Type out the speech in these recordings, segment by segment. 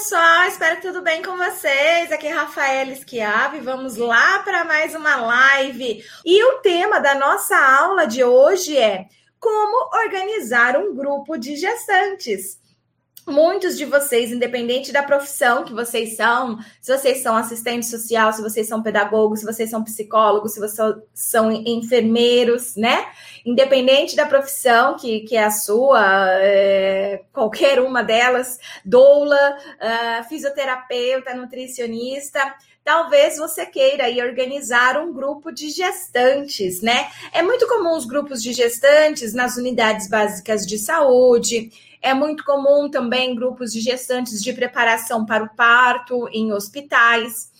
pessoal, espero tudo bem com vocês. Aqui é Rafaela Esquiave. Vamos lá para mais uma live. E o tema da nossa aula de hoje é como organizar um grupo de gestantes muitos de vocês, independente da profissão que vocês são, se vocês são assistente social, se vocês são pedagogos, se vocês são psicólogos, se vocês são enfermeiros, né? Independente da profissão que, que é a sua, é, qualquer uma delas, doula, uh, fisioterapeuta, nutricionista, talvez você queira aí organizar um grupo de gestantes, né? É muito comum os grupos de gestantes nas unidades básicas de saúde, é muito comum também grupos de gestantes de preparação para o parto em hospitais,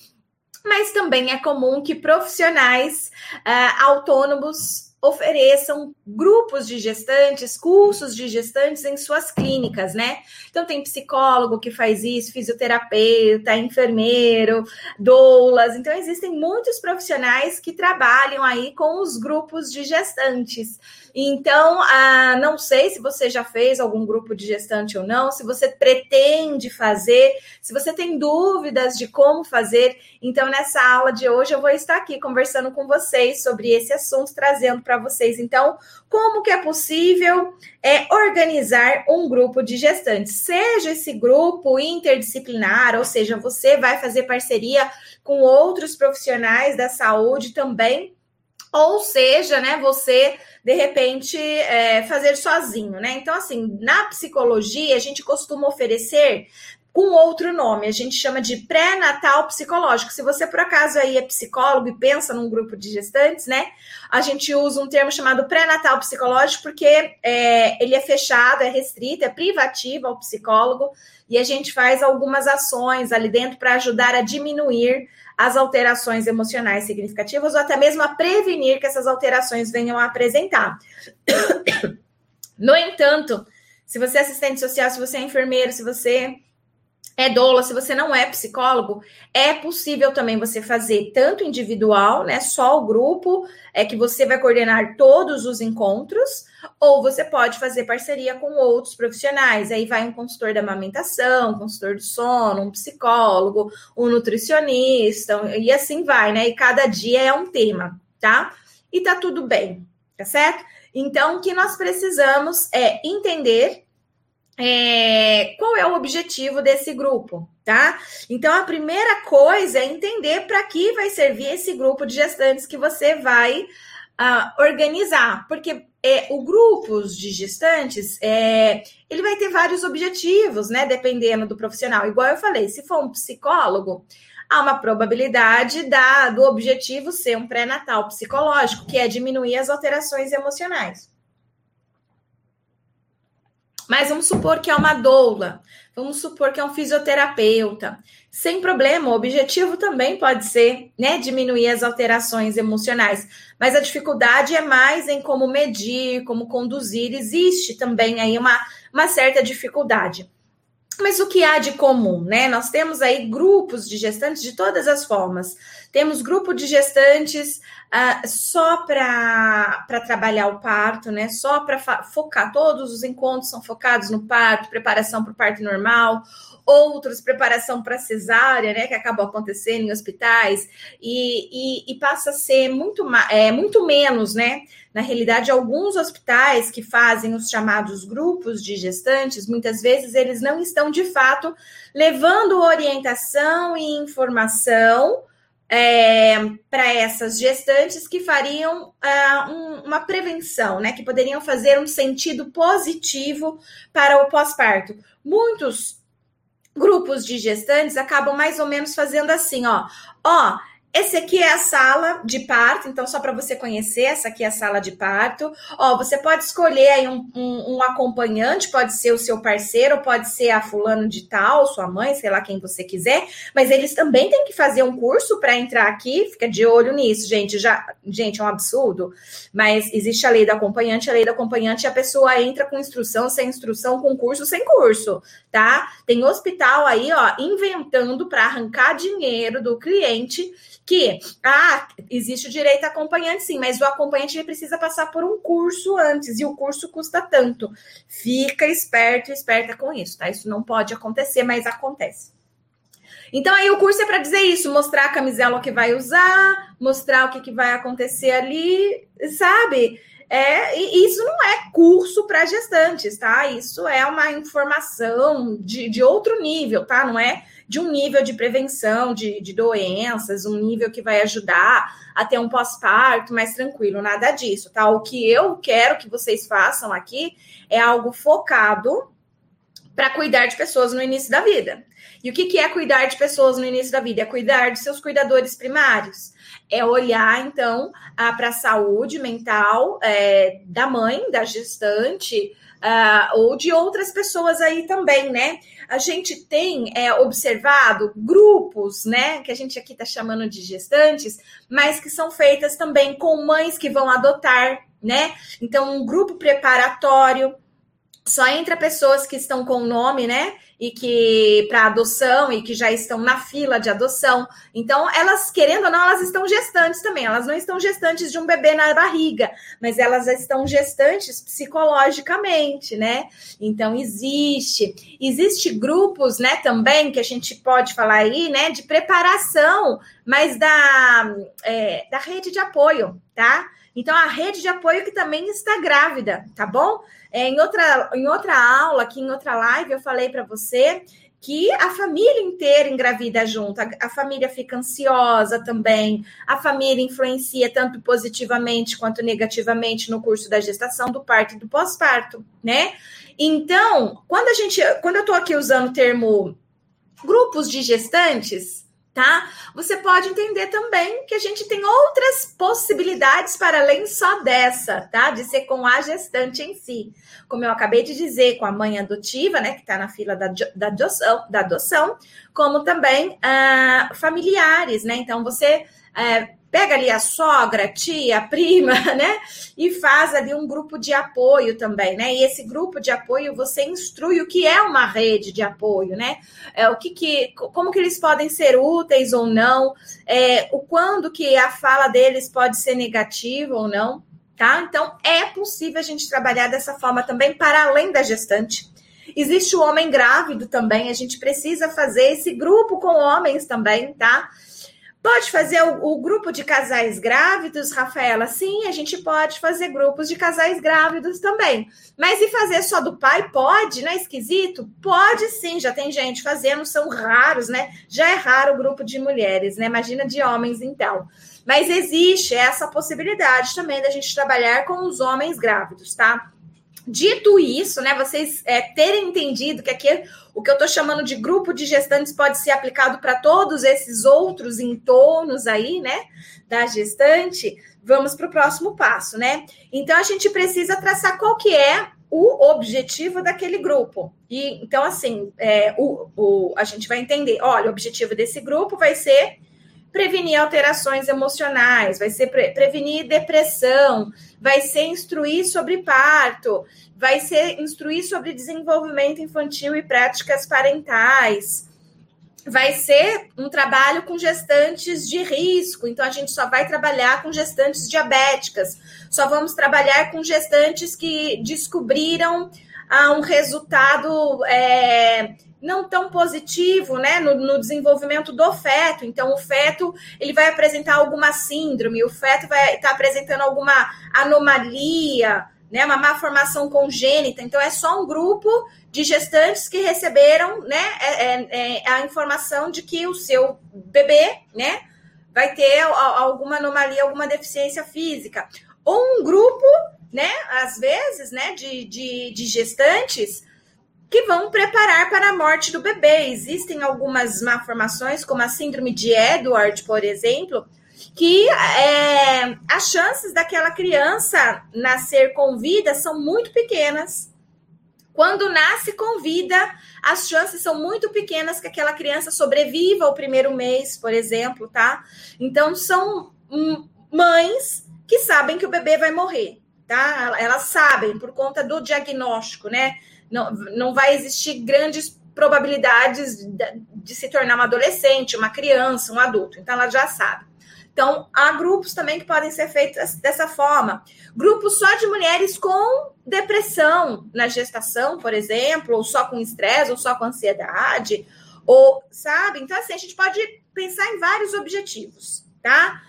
mas também é comum que profissionais uh, autônomos ofereçam grupos de gestantes, cursos de gestantes em suas clínicas, né? Então tem psicólogo que faz isso, fisioterapeuta, enfermeiro, doulas. Então existem muitos profissionais que trabalham aí com os grupos de gestantes. Então, ah, não sei se você já fez algum grupo de gestante ou não, se você pretende fazer, se você tem dúvidas de como fazer. Então, nessa aula de hoje, eu vou estar aqui conversando com vocês sobre esse assunto, trazendo para vocês, então, como que é possível é, organizar um grupo de gestantes, seja esse grupo interdisciplinar, ou seja, você vai fazer parceria com outros profissionais da saúde também ou seja, né, você de repente é, fazer sozinho, né? Então, assim, na psicologia, a gente costuma oferecer com outro nome, a gente chama de pré-natal psicológico. Se você por acaso aí é psicólogo e pensa num grupo de gestantes, né? A gente usa um termo chamado pré-natal psicológico porque é, ele é fechado, é restrito, é privativo ao psicólogo e a gente faz algumas ações ali dentro para ajudar a diminuir as alterações emocionais significativas ou até mesmo a prevenir que essas alterações venham a apresentar. No entanto, se você é assistente social, se você é enfermeiro, se você é doula, se você não é psicólogo, é possível também você fazer tanto individual, né? Só o grupo é que você vai coordenar todos os encontros, ou você pode fazer parceria com outros profissionais. Aí vai um consultor da amamentação, um consultor do sono, um psicólogo, um nutricionista, e assim vai, né? E cada dia é um tema, tá? E tá tudo bem, tá certo? Então, o que nós precisamos é entender é, qual é o objetivo desse grupo, tá? Então, a primeira coisa é entender para que vai servir esse grupo de gestantes que você vai uh, organizar, porque é, o grupo de gestantes é, ele vai ter vários objetivos, né? Dependendo do profissional. Igual eu falei, se for um psicólogo, há uma probabilidade da, do objetivo ser um pré-natal psicológico, que é diminuir as alterações emocionais. Mas vamos supor que é uma doula, vamos supor que é um fisioterapeuta. Sem problema, o objetivo também pode ser, né, diminuir as alterações emocionais. Mas a dificuldade é mais em como medir, como conduzir. Existe também aí uma, uma certa dificuldade. Mas o que há de comum, né? Nós temos aí grupos de gestantes de todas as formas. Temos grupo de gestantes uh, só para trabalhar o parto, né? Só para focar. Todos os encontros são focados no parto, preparação para o parto normal, outros preparação para cesárea, né? Que acabam acontecendo em hospitais, e, e, e passa a ser muito, é, muito menos, né? Na realidade, alguns hospitais que fazem os chamados grupos de gestantes, muitas vezes eles não estão de fato levando orientação e informação é, para essas gestantes que fariam uh, um, uma prevenção, né? Que poderiam fazer um sentido positivo para o pós-parto. Muitos grupos de gestantes acabam mais ou menos fazendo assim, ó, ó, esse aqui é a sala de parto, então só para você conhecer, essa aqui é a sala de parto. Ó, você pode escolher aí um, um, um, acompanhante, pode ser o seu parceiro, pode ser a fulano de tal, sua mãe, sei lá quem você quiser, mas eles também têm que fazer um curso para entrar aqui, fica de olho nisso, gente. Já, gente, é um absurdo, mas existe a lei do acompanhante, a lei do acompanhante, a pessoa entra com instrução, sem instrução, com curso, sem curso, tá? Tem hospital aí, ó, inventando para arrancar dinheiro do cliente que ah, existe o direito acompanhante, sim, mas o acompanhante precisa passar por um curso antes e o curso custa tanto. Fica esperto esperta com isso, tá? Isso não pode acontecer, mas acontece. Então, aí o curso é para dizer isso, mostrar a camisela que vai usar, mostrar o que, que vai acontecer ali, sabe? É, e isso não é curso para gestantes, tá? Isso é uma informação de, de outro nível, tá? Não é de um nível de prevenção de, de doenças, um nível que vai ajudar a ter um pós-parto mais tranquilo, nada disso, tá? O que eu quero que vocês façam aqui é algo focado para cuidar de pessoas no início da vida. E o que, que é cuidar de pessoas no início da vida? É cuidar de seus cuidadores primários. É olhar, então, para a saúde mental é, da mãe, da gestante, uh, ou de outras pessoas aí também, né? A gente tem é, observado grupos, né, que a gente aqui está chamando de gestantes, mas que são feitas também com mães que vão adotar, né? Então, um grupo preparatório só entra pessoas que estão com o nome, né? E que para adoção e que já estão na fila de adoção. Então, elas, querendo ou não, elas estão gestantes também. Elas não estão gestantes de um bebê na barriga, mas elas estão gestantes psicologicamente, né? Então, existe. Existe grupos, né, também, que a gente pode falar aí, né, de preparação, mas da, é, da rede de apoio, tá? Então, a rede de apoio que também está grávida, tá bom? É, em, outra, em outra aula, aqui em outra live, eu falei para você que a família inteira engravida junto, a, a, família fica ansiosa também, a família influencia tanto positivamente quanto negativamente no curso da gestação, do parto e do pós-parto, né? Então, quando a gente, quando eu estou aqui usando o termo grupos de gestantes, tá? Você pode entender também que a gente tem outras possibilidades para além só dessa, tá? De ser com a gestante em si. Como eu acabei de dizer, com a mãe adotiva, né, que está na fila da, da, adoção, da adoção, como também uh, familiares, né? Então, você. Uh, pega ali a sogra, a tia, a prima, né? E faz ali um grupo de apoio também, né? E esse grupo de apoio você instrui o que é uma rede de apoio, né? É, o que, que como que eles podem ser úteis ou não, é, o quando que a fala deles pode ser negativa ou não, tá? Então é possível a gente trabalhar dessa forma também para além da gestante. Existe o homem grávido também, a gente precisa fazer esse grupo com homens também, tá? Pode fazer o, o, grupo de casais grávidos, Rafaela? Sim, a gente pode fazer grupos de casais grávidos também. Mas e fazer só do pai? Pode, né? Esquisito? Pode sim, já tem gente fazendo, são raros, né? Já é raro o grupo de mulheres, né? Imagina de homens, então. Mas existe essa possibilidade também da gente trabalhar com os homens grávidos, tá? Dito isso, né, vocês é, terem entendido que aqui o que eu estou chamando de grupo de gestantes pode ser aplicado para todos esses outros entornos aí, né, da gestante, vamos para o próximo passo, né? Então a gente precisa traçar qual que é o objetivo daquele grupo. E então, assim, é, o, o, a gente vai entender: olha, o objetivo desse grupo vai ser prevenir alterações emocionais, vai ser pre prevenir depressão, vai ser instruir sobre parto, vai ser instruir sobre desenvolvimento infantil e práticas parentais. Vai ser um trabalho com gestantes de risco, então a gente só vai trabalhar com gestantes diabéticas, só vamos trabalhar com gestantes que descobriram ah, um resultado é, não tão positivo, né, no, no, desenvolvimento do feto. Então, o feto ele vai apresentar alguma síndrome, o feto vai estar tá apresentando alguma anomalia, né, uma má formação congênita. Então, é só um grupo de gestantes que receberam, né, é, é, é a informação de que o seu bebê, né, vai ter alguma anomalia, alguma deficiência física. Ou um grupo, né, às vezes, né, de, de, de gestantes que vão preparar para a morte do bebê. Existem algumas malformações, como a síndrome de Edward, por exemplo, que é, as chances daquela criança nascer com vida são muito pequenas. Quando nasce com vida, as chances são muito pequenas que aquela criança sobreviva o primeiro mês, por exemplo, tá? Então, são mães que sabem que o bebê vai morrer, tá? Elas sabem por conta do diagnóstico, né? Não, não vai existir grandes probabilidades de, de se tornar uma adolescente, uma criança, um adulto. Então ela já sabe. Então, há grupos também que podem ser feitos dessa forma. Grupos só de mulheres com depressão na gestação, por exemplo, ou só com estresse, ou só com ansiedade, ou, sabe? Então, assim, a gente pode pensar em vários objetivos, tá?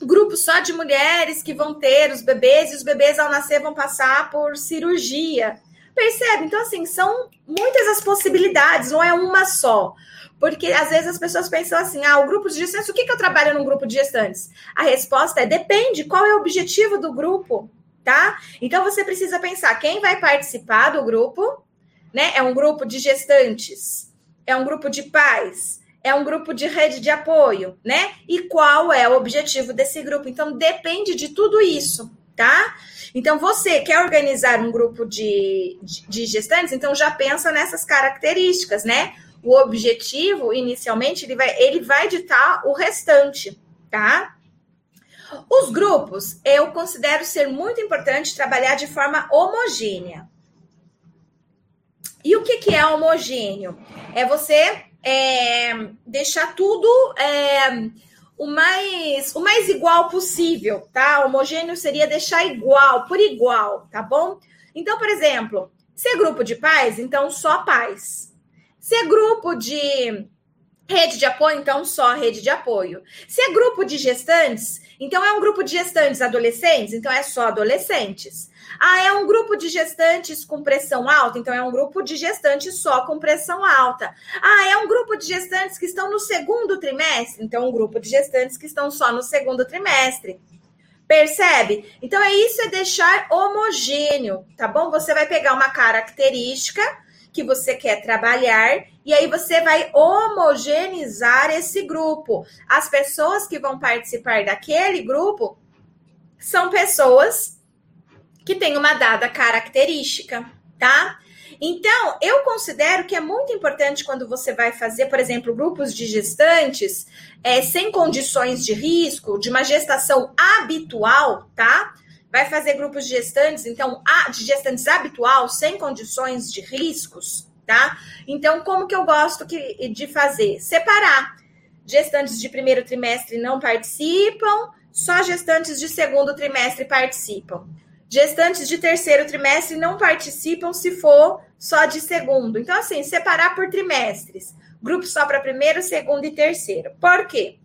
Grupo só de mulheres que vão ter os bebês e os bebês ao nascer vão passar por cirurgia. Percebe? Então, assim, são muitas as possibilidades, não é uma só. Porque às vezes as pessoas pensam assim: ah, o grupo de gestantes, o que, que eu trabalho num grupo de gestantes? A resposta é: depende, qual é o objetivo do grupo, tá? Então você precisa pensar quem vai participar do grupo, né? É um grupo de gestantes, é um grupo de pais, é um grupo de rede de apoio, né? E qual é o objetivo desse grupo? Então depende de tudo isso, tá? Então, você quer organizar um grupo de, de, de gestantes, então já pensa nessas características, né? O objetivo, inicialmente, ele vai, ele vai ditar o restante, tá? Os grupos, eu considero ser muito importante trabalhar de forma homogênea. E o que, que é homogêneo? É você é, deixar tudo é, o mais, o mais igual possível, tá? Homogêneo seria deixar igual, por igual, tá bom? Então, por exemplo, se é grupo de pais, então só pais. Se é grupo de rede de apoio, então só rede de apoio. Se é grupo de gestantes, então é um grupo de gestantes adolescentes, então é só adolescentes. Ah, é um grupo de gestantes com pressão alta, então é um grupo de gestantes só com pressão alta. Ah, é um grupo de gestantes que estão no segundo trimestre, então é um grupo de gestantes que estão só no segundo trimestre. Percebe? Então é isso é deixar homogêneo, tá bom? Você vai pegar uma característica que você quer trabalhar e aí você vai homogeneizar esse grupo. As pessoas que vão participar daquele grupo são pessoas que tem uma dada característica, tá? Então, eu considero que é muito importante quando você vai fazer, por exemplo, grupos de gestantes é, sem condições de risco, de uma gestação habitual, tá? Vai fazer grupos de gestantes, então, de gestantes habitual, sem condições de riscos, tá? Então, como que eu gosto que, de fazer? Separar. Gestantes de primeiro trimestre não participam, só gestantes de segundo trimestre participam. Gestantes de terceiro trimestre não participam se for só de segundo. Então, assim, separar por trimestres. Grupo só para primeiro, segundo e terceiro. Por quê?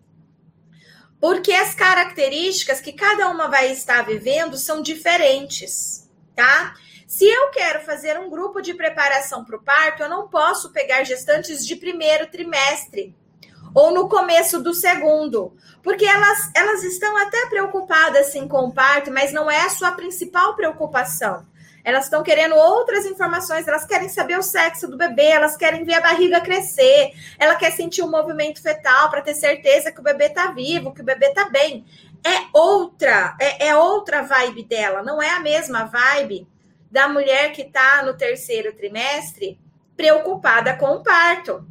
Porque as características que cada uma vai estar vivendo são diferentes, tá? Se eu quero fazer um grupo de preparação para o parto, eu não posso pegar gestantes de primeiro trimestre ou no começo do segundo, porque elas, elas estão até preocupadas assim, com o parto, mas não é a sua principal preocupação. Elas estão querendo outras informações, elas querem saber o sexo do bebê, elas querem ver a barriga crescer, ela quer sentir o um movimento fetal para ter certeza que o bebê está vivo, que o bebê está bem. É outra, é, é outra vibe dela, não é a mesma vibe da mulher que está no terceiro trimestre preocupada com o parto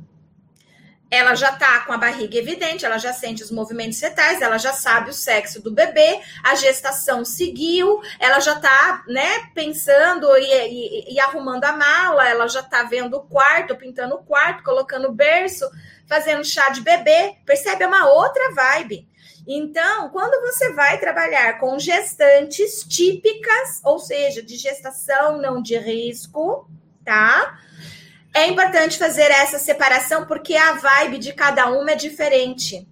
ela já tá com a barriga evidente, ela já sente os movimentos fetais, ela já sabe o sexo do bebê, a gestação seguiu, ela já tá, né, pensando e, e, e arrumando a mala, ela já tá vendo o quarto, pintando o quarto, colocando o berço, fazendo chá de bebê, percebe? É uma outra vibe. Então, quando você vai trabalhar com gestantes típicas, ou seja, de gestação não de risco, tá? É importante fazer essa separação porque a vibe de cada uma é diferente.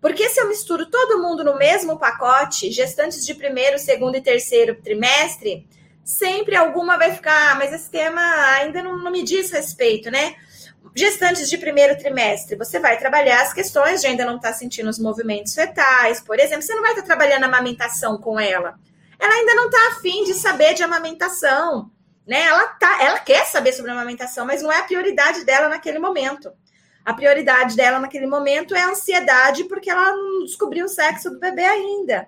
Porque se eu misturo todo mundo no mesmo pacote, gestantes de primeiro, segundo e terceiro trimestre, sempre alguma vai ficar, ah, mas esse tema ainda não, não me diz respeito, né? Gestantes de primeiro trimestre, você vai trabalhar as questões de ainda não estar tá sentindo os movimentos fetais, por exemplo, você não vai estar tá trabalhando a amamentação com ela. Ela ainda não está afim de saber de amamentação né? Ela tá, ela quer saber sobre a amamentação, mas não é a prioridade dela naquele momento. A prioridade dela naquele momento é a ansiedade porque ela não descobriu o sexo do bebê ainda.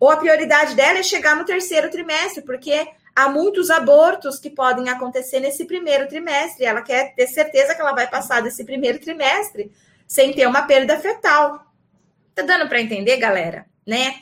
Ou a prioridade dela é chegar no terceiro trimestre, porque há muitos abortos que podem acontecer nesse primeiro trimestre. Ela quer ter certeza que ela vai passar desse primeiro trimestre sem ter uma perda fetal. Tá dando para entender, galera, né?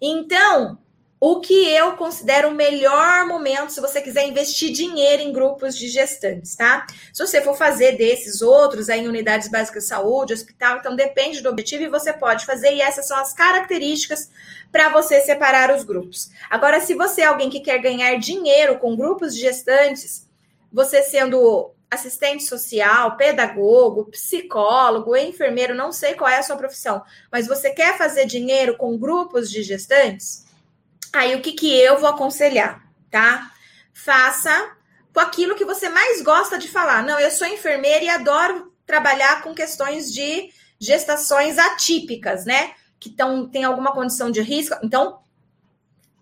Então, o que eu considero o melhor momento se você quiser investir dinheiro em grupos de gestantes, tá? Se você for fazer desses outros aí em unidades básicas de saúde, hospital, então depende do objetivo e você pode fazer, e essas são as características para você separar os grupos. Agora, se você é alguém que quer ganhar dinheiro com grupos de gestantes, você sendo assistente social, pedagogo, psicólogo, enfermeiro, não sei qual é a sua profissão, mas você quer fazer dinheiro com grupos de gestantes? Aí o que, que eu vou aconselhar, tá? Faça com aquilo que você mais gosta de falar. Não, eu sou enfermeira e adoro trabalhar com questões de gestações atípicas, né? Que tão, tem alguma condição de risco. Então,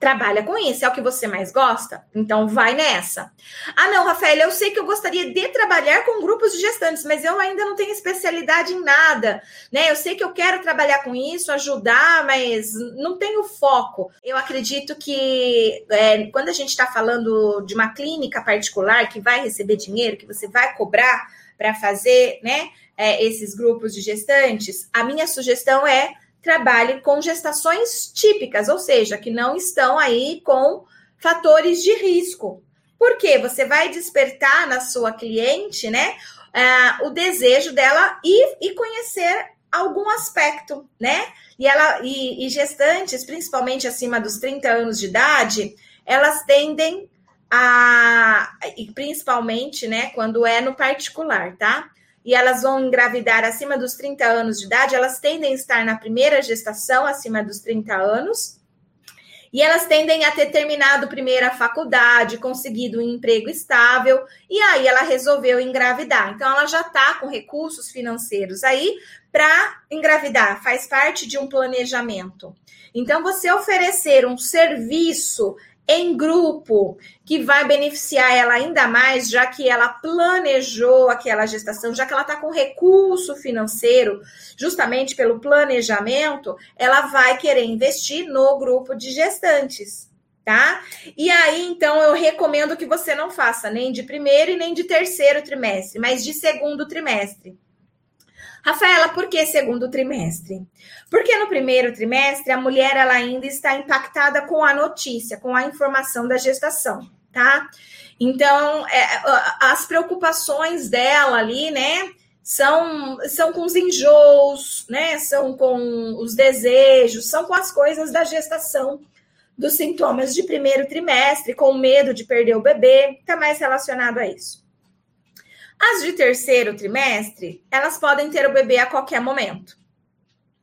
trabalha com isso, é o que você mais gosta? Então vai nessa. Ah, não, Rafael, eu sei que eu gostaria de trabalhar com grupos de gestantes, mas eu ainda não tenho especialidade em nada, né? Eu sei que eu quero trabalhar com isso, ajudar, mas não tenho foco. Eu acredito que é, quando a gente está falando de uma clínica particular que vai receber dinheiro, que você vai cobrar para fazer, né? É, esses grupos de gestantes, a minha sugestão é trabalhe com gestações típicas, ou seja, que não estão aí com fatores de risco. Porque você vai despertar na sua cliente, né, uh, o desejo dela ir e conhecer algum aspecto, né? E ela e, e gestantes, principalmente acima dos 30 anos de idade, elas tendem a, e principalmente, né, quando é no particular, tá? E elas vão engravidar acima dos 30 anos de idade, elas tendem a estar na primeira gestação acima dos 30 anos. E elas tendem a ter terminado primeiro a faculdade, conseguido um emprego estável, e aí ela resolveu engravidar. Então, ela já está com recursos financeiros aí para engravidar, faz parte de um planejamento. Então, você oferecer um serviço em grupo, que vai beneficiar ela ainda mais, já que ela planejou aquela gestação, já que ela está com recurso financeiro, justamente pelo planejamento, ela vai querer investir no grupo de gestantes. Tá? E aí, então, eu recomendo que você não faça nem de primeiro e nem de terceiro trimestre, mas de segundo trimestre. Rafaela, por que segundo trimestre? Porque no primeiro trimestre a mulher ela ainda está impactada com a notícia, com a informação da gestação, tá? Então, é, as preocupações dela ali, né, são, são com os enjoos, né, são com os desejos, são com as coisas da gestação, dos sintomas de primeiro trimestre, com medo de perder o bebê, está mais relacionado a isso. As de terceiro trimestre, elas podem ter o bebê a qualquer momento,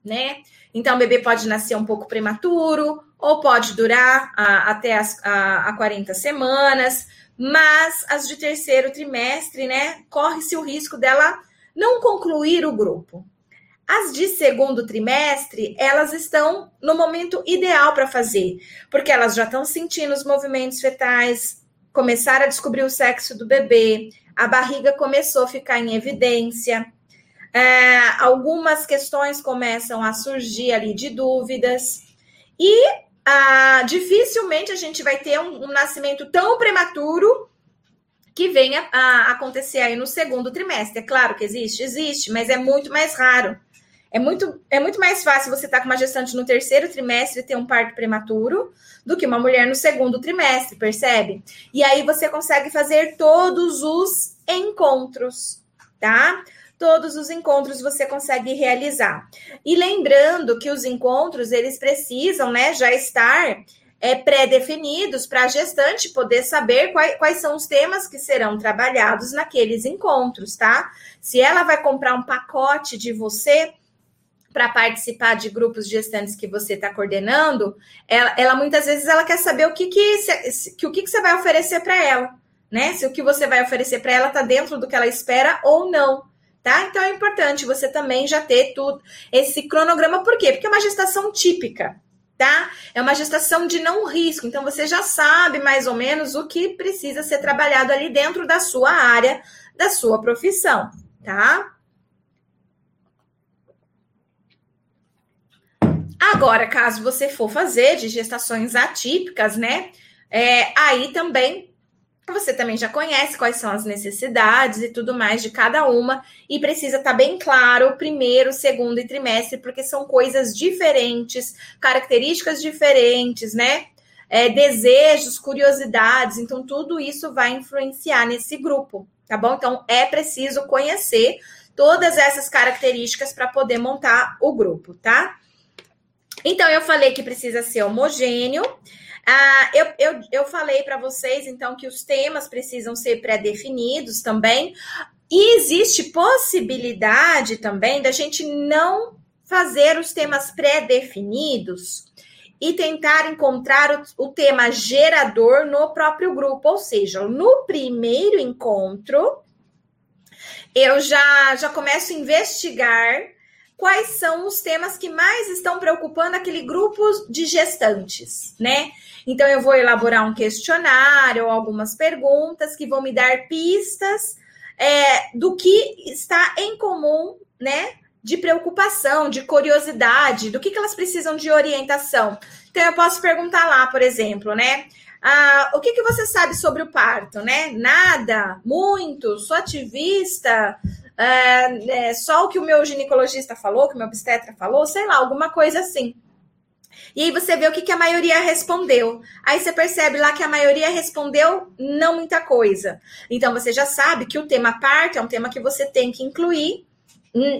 né? Então, o bebê pode nascer um pouco prematuro, ou pode durar a, até as, a, a 40 semanas, mas as de terceiro trimestre, né, corre-se o risco dela não concluir o grupo. As de segundo trimestre, elas estão no momento ideal para fazer, porque elas já estão sentindo os movimentos fetais, começaram a descobrir o sexo do bebê, a barriga começou a ficar em evidência, é, algumas questões começam a surgir ali de dúvidas, e ah, dificilmente a gente vai ter um, um nascimento tão prematuro que venha a acontecer aí no segundo trimestre. É claro que existe, existe, mas é muito mais raro. É muito, é muito mais fácil você estar tá com uma gestante no terceiro trimestre e ter um parto prematuro do que uma mulher no segundo trimestre, percebe? E aí você consegue fazer todos os encontros, tá? Todos os encontros você consegue realizar. E lembrando que os encontros, eles precisam, né, já estar é, pré-definidos para a gestante poder saber quais, quais são os temas que serão trabalhados naqueles encontros, tá? Se ela vai comprar um pacote de você, para participar de grupos gestantes que você está coordenando, ela, ela, muitas vezes ela quer saber o que, que, se, que, o que, que você vai oferecer para ela, né? Se o que você vai oferecer para ela está dentro do que ela espera ou não. Tá? Então é importante você também já ter tudo esse cronograma, por quê? Porque é uma gestação típica, tá? É uma gestação de não risco, então você já sabe mais ou menos o que precisa ser trabalhado ali dentro da sua área, da sua profissão, tá? Agora, caso você for fazer de gestações atípicas, né? É, aí também você também já conhece quais são as necessidades e tudo mais de cada uma, e precisa estar tá bem claro o primeiro, segundo e trimestre, porque são coisas diferentes, características diferentes, né? é, desejos, curiosidades. Então, tudo isso vai influenciar nesse grupo, tá bom? Então, é preciso conhecer todas essas características para poder montar o grupo, tá? Então, eu falei que precisa ser homogêneo. Ah, eu, eu, eu falei para vocês, então, que os temas precisam ser pré-definidos também. E existe possibilidade também da gente não fazer os temas pré-definidos e tentar encontrar o, o, tema gerador no próprio grupo. Ou seja, no primeiro encontro, eu já, já começo a investigar quais são os temas que mais estão preocupando aquele grupo de gestantes, né? Então, eu vou elaborar um questionário algumas perguntas que vão me dar pistas é, do que está em comum, né? De preocupação, de curiosidade, do que, que elas precisam de orientação. Então, eu posso perguntar lá, por exemplo, né? Ah, o que, que você sabe sobre o parto, né? Nada, muito, sou ativista, é, é, só o que o meu ginecologista falou, que o meu obstetra falou, sei lá, alguma coisa assim. E aí você vê o que, que a maioria respondeu. Aí você percebe lá que a maioria respondeu não muita coisa. Então você já sabe que o tema parto é um tema que você tem que incluir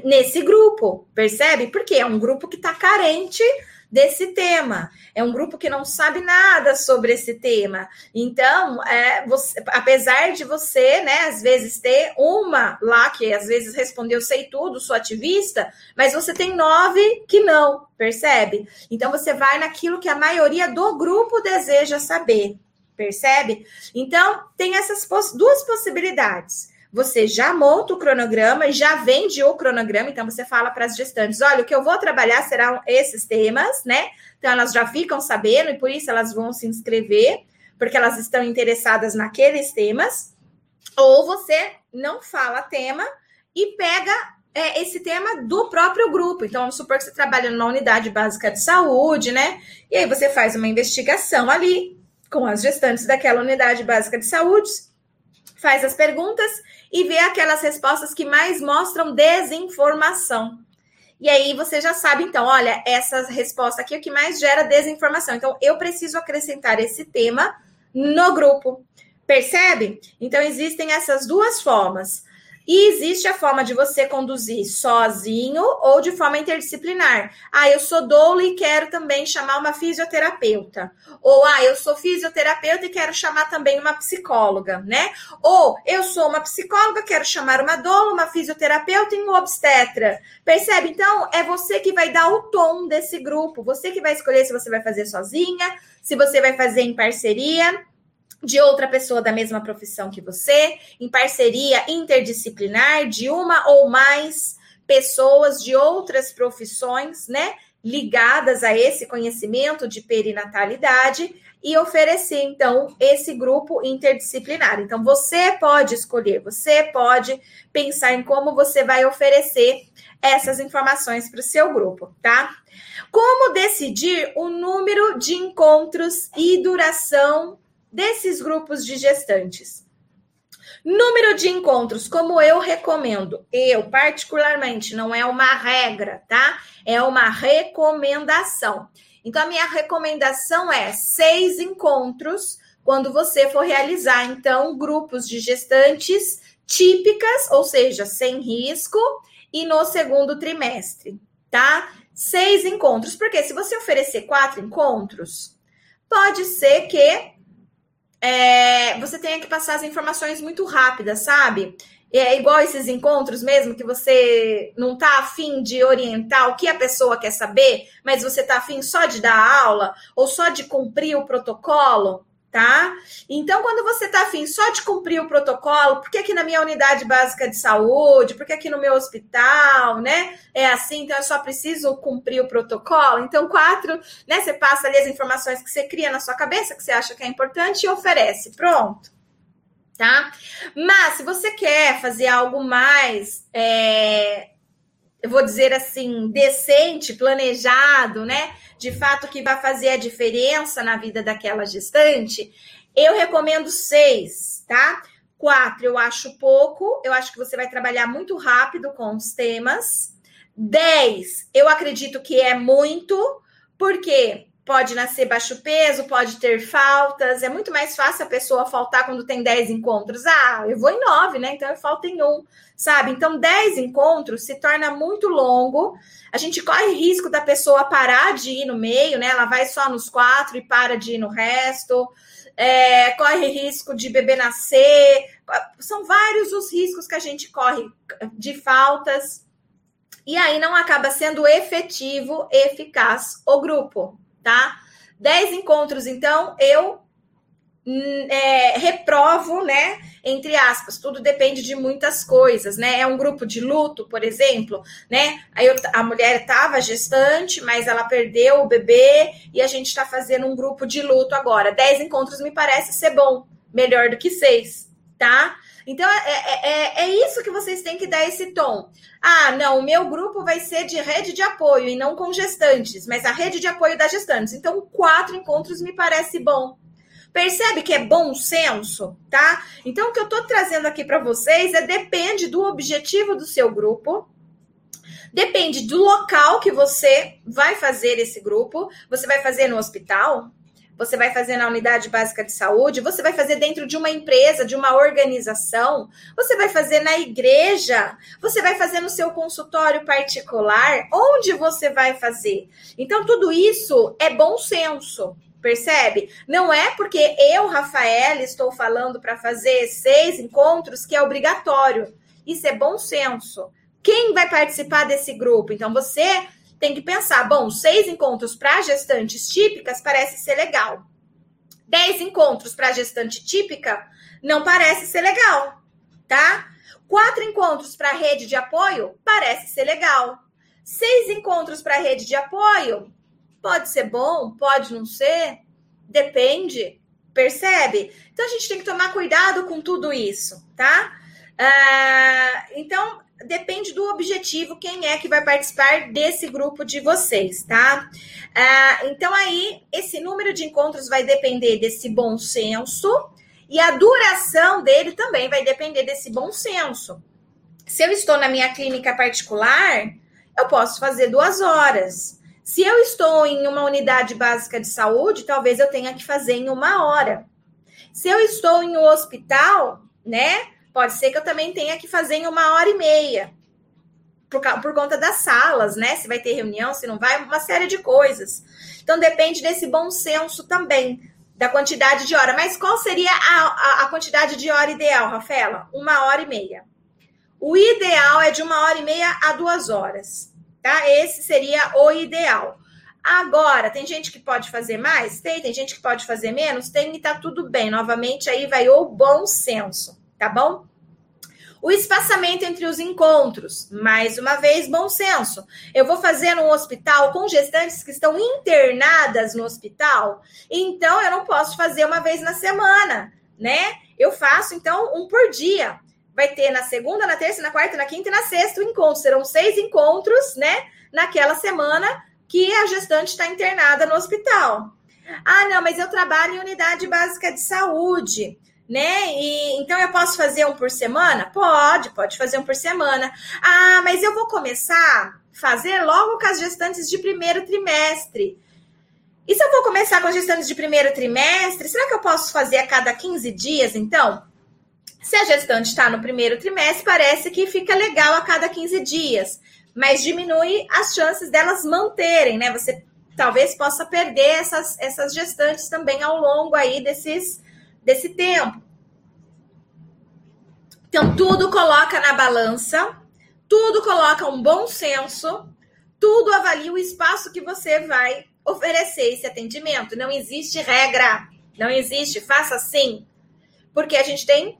nesse grupo, percebe? Porque é um grupo que está carente desse tema. É um grupo que não sabe nada sobre esse tema. Então, é, você, apesar de você, né, às vezes ter uma lá que às vezes respondeu sei tudo, sou ativista, mas você tem nove que não, percebe? Então, você vai naquilo que a maioria do grupo deseja saber, percebe? Então, tem essas duas possibilidades você já monta o cronograma, já vende o cronograma, então você fala para as gestantes: olha, o que eu vou trabalhar serão esses temas, né? Então elas já ficam sabendo e por isso elas vão se inscrever, porque elas estão interessadas naqueles temas. Ou você não fala tema e pega é, esse tema do próprio grupo. Então, vamos supor que você trabalha numa unidade básica de saúde, né? E aí você faz uma investigação ali com as gestantes daquela unidade básica de saúde, faz as perguntas e vê aquelas respostas que mais mostram desinformação. E aí você já sabe, então, olha, essa resposta aqui é o que mais gera desinformação. Então, eu preciso acrescentar esse tema no grupo. Percebe? Então, existem essas duas formas. E existe a forma de você conduzir sozinho ou de forma interdisciplinar. Ah, eu sou doula e quero também chamar uma fisioterapeuta. Ou, ah, eu sou fisioterapeuta e quero chamar também uma psicóloga, né? Ou, eu sou uma psicóloga, quero chamar uma doula, uma fisioterapeuta e um obstetra. Percebe? Então, é você que vai dar o tom desse grupo. Você que vai escolher se você vai fazer sozinha, se você vai fazer em parceria de outra pessoa da mesma profissão que você, em parceria interdisciplinar de uma ou mais pessoas de outras profissões, né, ligadas a esse conhecimento de perinatalidade e oferecer então esse grupo interdisciplinar. Então você pode escolher, você pode pensar em como você vai oferecer essas informações para o seu grupo, tá? Como decidir o número de encontros e duração desses grupos de gestantes. Número de encontros, como eu recomendo, eu particularmente, não é uma regra, tá? É uma recomendação. Então, a minha recomendação é seis encontros quando você for realizar, então, grupos de gestantes típicas, ou seja, sem risco, e no segundo trimestre, tá? Seis encontros, porque se você oferecer quatro encontros, pode ser que é, você tenha que passar as informações muito rápidas, sabe? É igual esses encontros mesmo, que você não tá afim de orientar o que a pessoa quer saber, mas você tá afim só de dar aula ou só de cumprir o protocolo tá? Então, quando você tá afim só de cumprir o protocolo, porque aqui na minha unidade básica de saúde, porque aqui no meu hospital, né? É assim, então eu só preciso cumprir o protocolo. Então, quatro, né? Você passa ali as informações que você cria na sua cabeça, que você acha que é importante, e oferece. Pronto. Tá? Mas se você quer fazer algo mais é, eu vou dizer assim, decente, planejado, né? De fato, que vai fazer a diferença na vida daquela gestante, eu recomendo seis, tá? Quatro, eu acho pouco, eu acho que você vai trabalhar muito rápido com os temas. Dez, eu acredito que é muito, porque pode nascer baixo peso, pode ter faltas. É muito mais fácil a pessoa faltar quando tem 10 encontros. Ah, eu vou em 9, né? Então eu falto em um, sabe? Então 10 encontros se torna muito longo. A gente corre risco da pessoa parar de ir no meio, né? Ela vai só nos quatro e para de ir no resto. É, corre risco de bebê nascer. São vários os riscos que a gente corre de faltas. E aí não acaba sendo efetivo, eficaz o grupo tá? Dez encontros, então, eu hum, é, reprovo, né? Entre aspas, tudo depende de muitas coisas, né? É um grupo de luto, por exemplo, né? Aí eu, a mulher estava gestante, mas ela perdeu o bebê e a gente está fazendo um grupo de luto agora. Dez encontros me parece ser bom, melhor do que seis, tá? Então, é, é, é, é isso que vocês têm que dar esse tom. Ah, não, o meu grupo vai ser de rede de apoio e não com gestantes, mas a rede de apoio das gestantes. Então, quatro encontros me parece bom. Percebe que é bom senso, tá? Então, o que eu tô trazendo aqui para vocês é depende do objetivo do seu grupo, depende do local que você vai fazer esse grupo. Você vai fazer no hospital? Você vai fazer na unidade básica de saúde, você vai fazer dentro de uma empresa, de uma organização, você vai fazer na igreja, você vai fazer no seu consultório particular, onde você vai fazer. Então, tudo isso é bom senso. Percebe? Não é porque eu, Rafael, estou falando para fazer seis encontros que é obrigatório. Isso é bom senso. Quem vai participar desse grupo? Então, você tem que pensar, bom, seis encontros para gestantes típicas parece ser legal. Dez encontros para gestante típica não parece ser legal, tá? Quatro encontros para rede de apoio parece ser legal. Seis encontros para rede de apoio pode ser bom, pode não ser, depende, percebe? Então a gente tem que tomar cuidado com tudo isso, tá? Ah, então depende do objetivo, quem é que vai participar desse grupo de vocês, tá? Ah, então, aí, esse número de encontros vai depender desse bom senso e a duração dele também vai depender desse bom senso. Se eu estou na minha clínica particular, eu posso fazer duas horas. Se eu estou em uma unidade básica de saúde, talvez eu tenha que fazer em uma hora. Se eu estou em um hospital, né? Pode ser que eu também tenha que fazer em uma hora e meia. Por, por conta das salas, né? Se vai ter reunião, se não vai, uma série de coisas. Então depende desse bom senso também, da quantidade de hora. Mas qual seria a, a, a quantidade de hora ideal, Rafaela? Uma hora e meia. O ideal é de uma hora e meia a duas horas, tá? Esse seria o ideal. Agora, tem gente que pode fazer mais? Tem. Tem gente que pode fazer menos? Tem e tá tudo bem. Novamente, aí vai o bom senso, tá bom? O espaçamento entre os encontros, mais uma vez, bom senso. Eu vou fazer no hospital com gestantes que estão internadas no hospital, então eu não posso fazer uma vez na semana, né? Eu faço, então, um por dia. Vai ter na segunda, na terça, na quarta, na quinta e na sexta o encontro. Serão seis encontros, né? Naquela semana que a gestante está internada no hospital. Ah, não, mas eu trabalho em unidade básica de saúde né? E então eu posso fazer um por semana? Pode, pode fazer um por semana. Ah, mas eu vou começar a fazer logo com as gestantes de primeiro trimestre. E se eu vou começar com as gestantes de primeiro trimestre, será que eu posso fazer a cada 15 dias, então? Se a gestante está no primeiro trimestre, parece que fica legal a cada 15 dias, mas diminui as chances delas manterem, né? Você talvez possa perder essas, essas gestantes também ao longo aí desses desse tempo. Então, tudo coloca na balança, tudo coloca um bom senso, tudo avalia o espaço que você vai oferecer esse atendimento. Não existe regra, não existe, faça assim. Porque a gente tem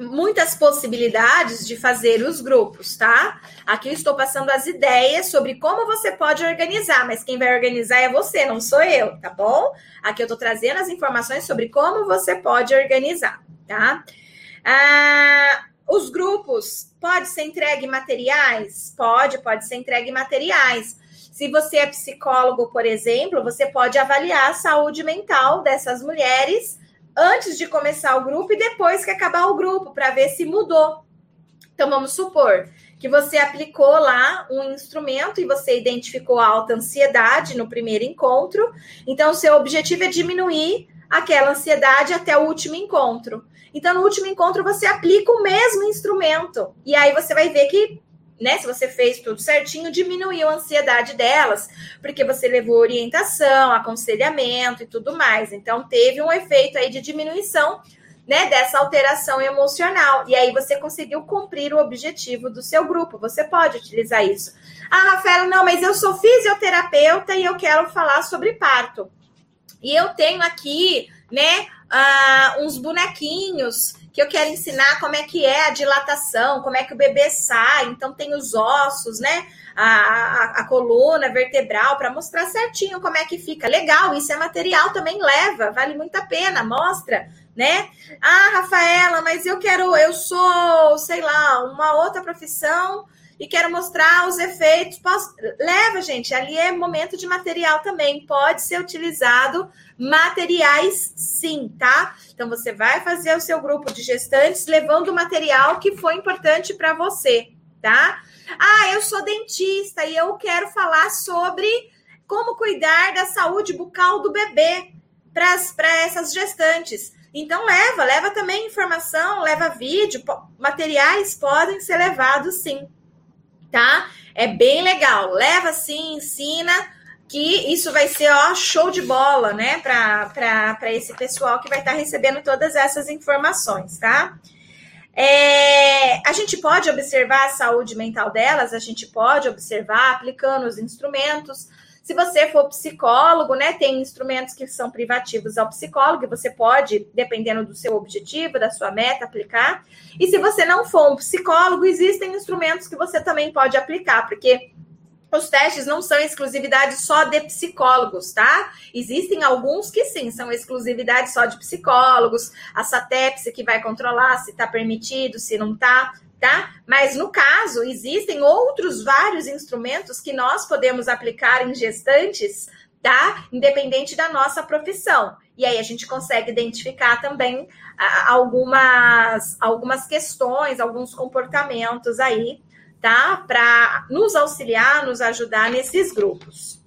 muitas possibilidades de fazer os grupos, tá? Aqui eu estou passando as ideias sobre como você pode organizar, mas quem vai organizar é você, não sou eu, tá bom? Aqui eu estou trazendo as informações sobre como você pode organizar, tá? Ah, os grupos, pode ser entregue materiais? Pode, pode ser entregue materiais. Se você é psicólogo, por exemplo, você pode avaliar a saúde mental dessas mulheres antes de começar o grupo e depois que acabar o grupo, para ver se mudou. Então, vamos supor que você aplicou lá um instrumento e você identificou a alta ansiedade no primeiro encontro. Então, seu objetivo é diminuir aquela ansiedade até o último encontro. Então, no último encontro, você aplica o mesmo instrumento. E aí você vai ver que, né, se você fez tudo certinho, diminuiu a ansiedade delas, porque você levou orientação, aconselhamento e tudo mais. Então, teve um efeito aí de diminuição né, dessa alteração emocional. E aí você conseguiu cumprir o objetivo do seu grupo. Você pode utilizar isso. Ah, Rafaela, não, mas eu sou fisioterapeuta e eu quero falar sobre parto. E eu tenho aqui, né, uh, uns bonequinhos que eu quero ensinar como é que é a dilatação, como é que o bebê sai. Então tem os ossos, né? A, a, a coluna vertebral para mostrar certinho como é que fica. Legal, isso é material também leva, vale muito a pena, mostra né? Ah, Rafaela, mas eu quero, eu sou, sei lá, uma outra profissão e quero mostrar os efeitos. Posso... Leva, gente, ali é momento de material também. Pode ser utilizado materiais, sim, tá? Então você vai fazer o seu grupo de gestantes levando o material que foi importante para você, tá? Ah, eu sou dentista e eu quero falar sobre como cuidar da saúde bucal do bebê para essas gestantes. Então leva, leva também informação, leva vídeo, materiais podem ser levados sim, tá? É bem legal. Leva sim, ensina que isso vai ser ó, show de bola, né, para esse pessoal que vai estar tá recebendo todas essas informações, tá? É, a gente pode observar a saúde mental delas, a gente pode observar aplicando os instrumentos, se você for psicólogo, né, tem instrumentos que são privativos ao psicólogo, e você pode, dependendo do seu objetivo, da sua meta, aplicar. E se você não for um psicólogo, existem instrumentos que você também pode aplicar, porque os testes não são exclusividade só de psicólogos, tá? Existem alguns que sim, são exclusividade só de psicólogos, a SATEPS que vai controlar se está permitido, se não está tá? Mas no caso, existem outros vários instrumentos que nós podemos aplicar em gestantes, tá? Independente da nossa profissão. E aí a gente consegue identificar também algumas, algumas questões, alguns comportamentos aí, tá? Para nos auxiliar, nos ajudar nesses grupos.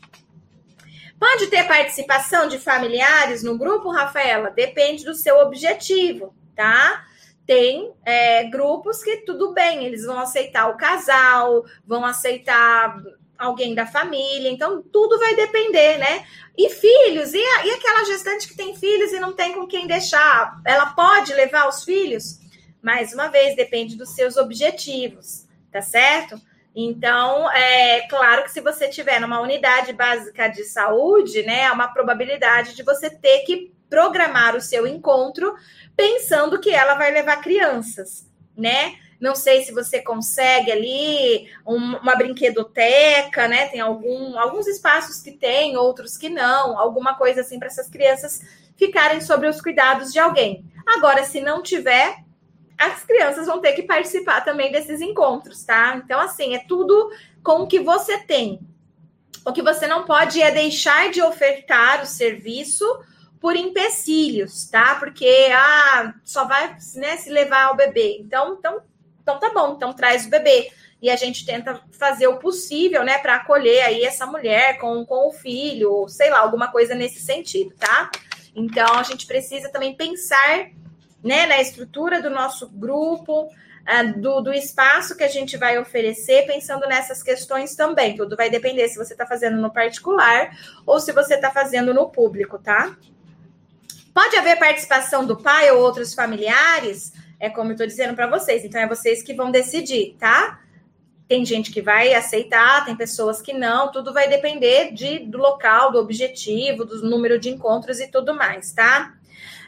Pode ter participação de familiares no grupo, Rafaela? Depende do seu objetivo, tá? Tem é, grupos que tudo bem, eles vão aceitar o casal, vão aceitar alguém da família, então tudo vai depender, né? E filhos, e, a, e aquela gestante que tem filhos e não tem com quem deixar, ela pode levar os filhos? Mais uma vez, depende dos seus objetivos, tá certo? Então, é claro que se você tiver numa unidade básica de saúde, né, há uma probabilidade de você ter que programar o seu encontro pensando que ela vai levar crianças, né? Não sei se você consegue ali um, uma brinquedoteca, né? Tem algum, alguns espaços que tem, outros que não, alguma coisa assim para essas crianças ficarem sobre os cuidados de alguém. Agora, se não tiver, as crianças vão ter que participar também desses encontros, tá? Então, assim, é tudo com o que você tem. O que você não pode é deixar de ofertar o serviço por empecilhos, tá? Porque ah, só vai né, se levar o bebê. Então, então, então tá bom, então traz o bebê. E a gente tenta fazer o possível, né, para acolher aí essa mulher com, com o filho, sei lá, alguma coisa nesse sentido, tá? Então a gente precisa também pensar né, na estrutura do nosso grupo, uh, do, do espaço que a gente vai oferecer, pensando nessas questões também. Tudo vai depender se você está fazendo no particular ou se você está fazendo no público, tá? Pode haver participação do pai ou outros familiares, é como eu estou dizendo para vocês. Então, é vocês que vão decidir, tá? Tem gente que vai aceitar, tem pessoas que não, tudo vai depender de, do local, do objetivo, do número de encontros e tudo mais, tá?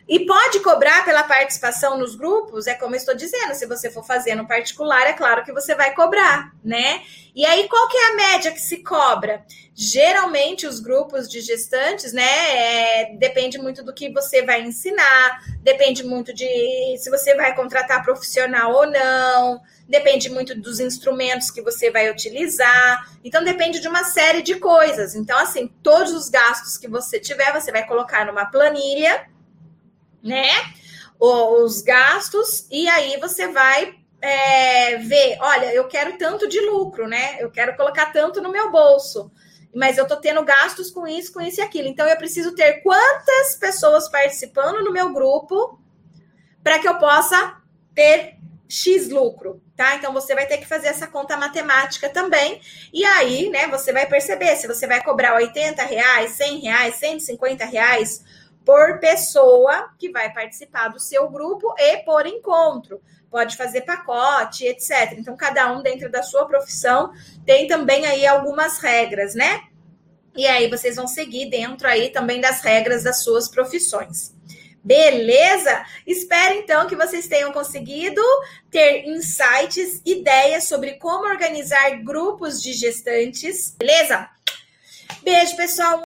E pode cobrar pela participação nos grupos, é como eu estou dizendo, se você for fazer no particular, é claro que você vai cobrar, né? E aí, qual que é a média que se cobra? Geralmente, os grupos de gestantes, né, é, depende muito do que você vai ensinar, depende muito de se você vai contratar profissional ou não, depende muito dos instrumentos que você vai utilizar, então depende de uma série de coisas. Então, assim, todos os gastos que você tiver, você vai colocar numa planilha né? Os gastos, e aí você vai é, ver, olha, eu quero tanto de lucro, né? Eu quero colocar tanto no meu bolso, mas eu tô tendo gastos com isso, com isso e aquilo. Então eu preciso ter quantas pessoas participando no meu grupo para que eu possa ter X lucro, tá? Então você vai ter que fazer essa conta matemática também. E aí, né, você vai perceber se você vai cobrar 80 reais, 100 reais, 150 reais por pessoa que vai participar do seu grupo e por encontro. Pode fazer pacote, etc. Então, cada um dentro da sua profissão tem também aí algumas regras, né? E aí vocês vão seguir dentro aí também das regras das suas profissões. Beleza? Espero então que vocês tenham conseguido ter insights, ideias sobre como organizar grupos de gestantes. Beleza? Beijo, pessoal.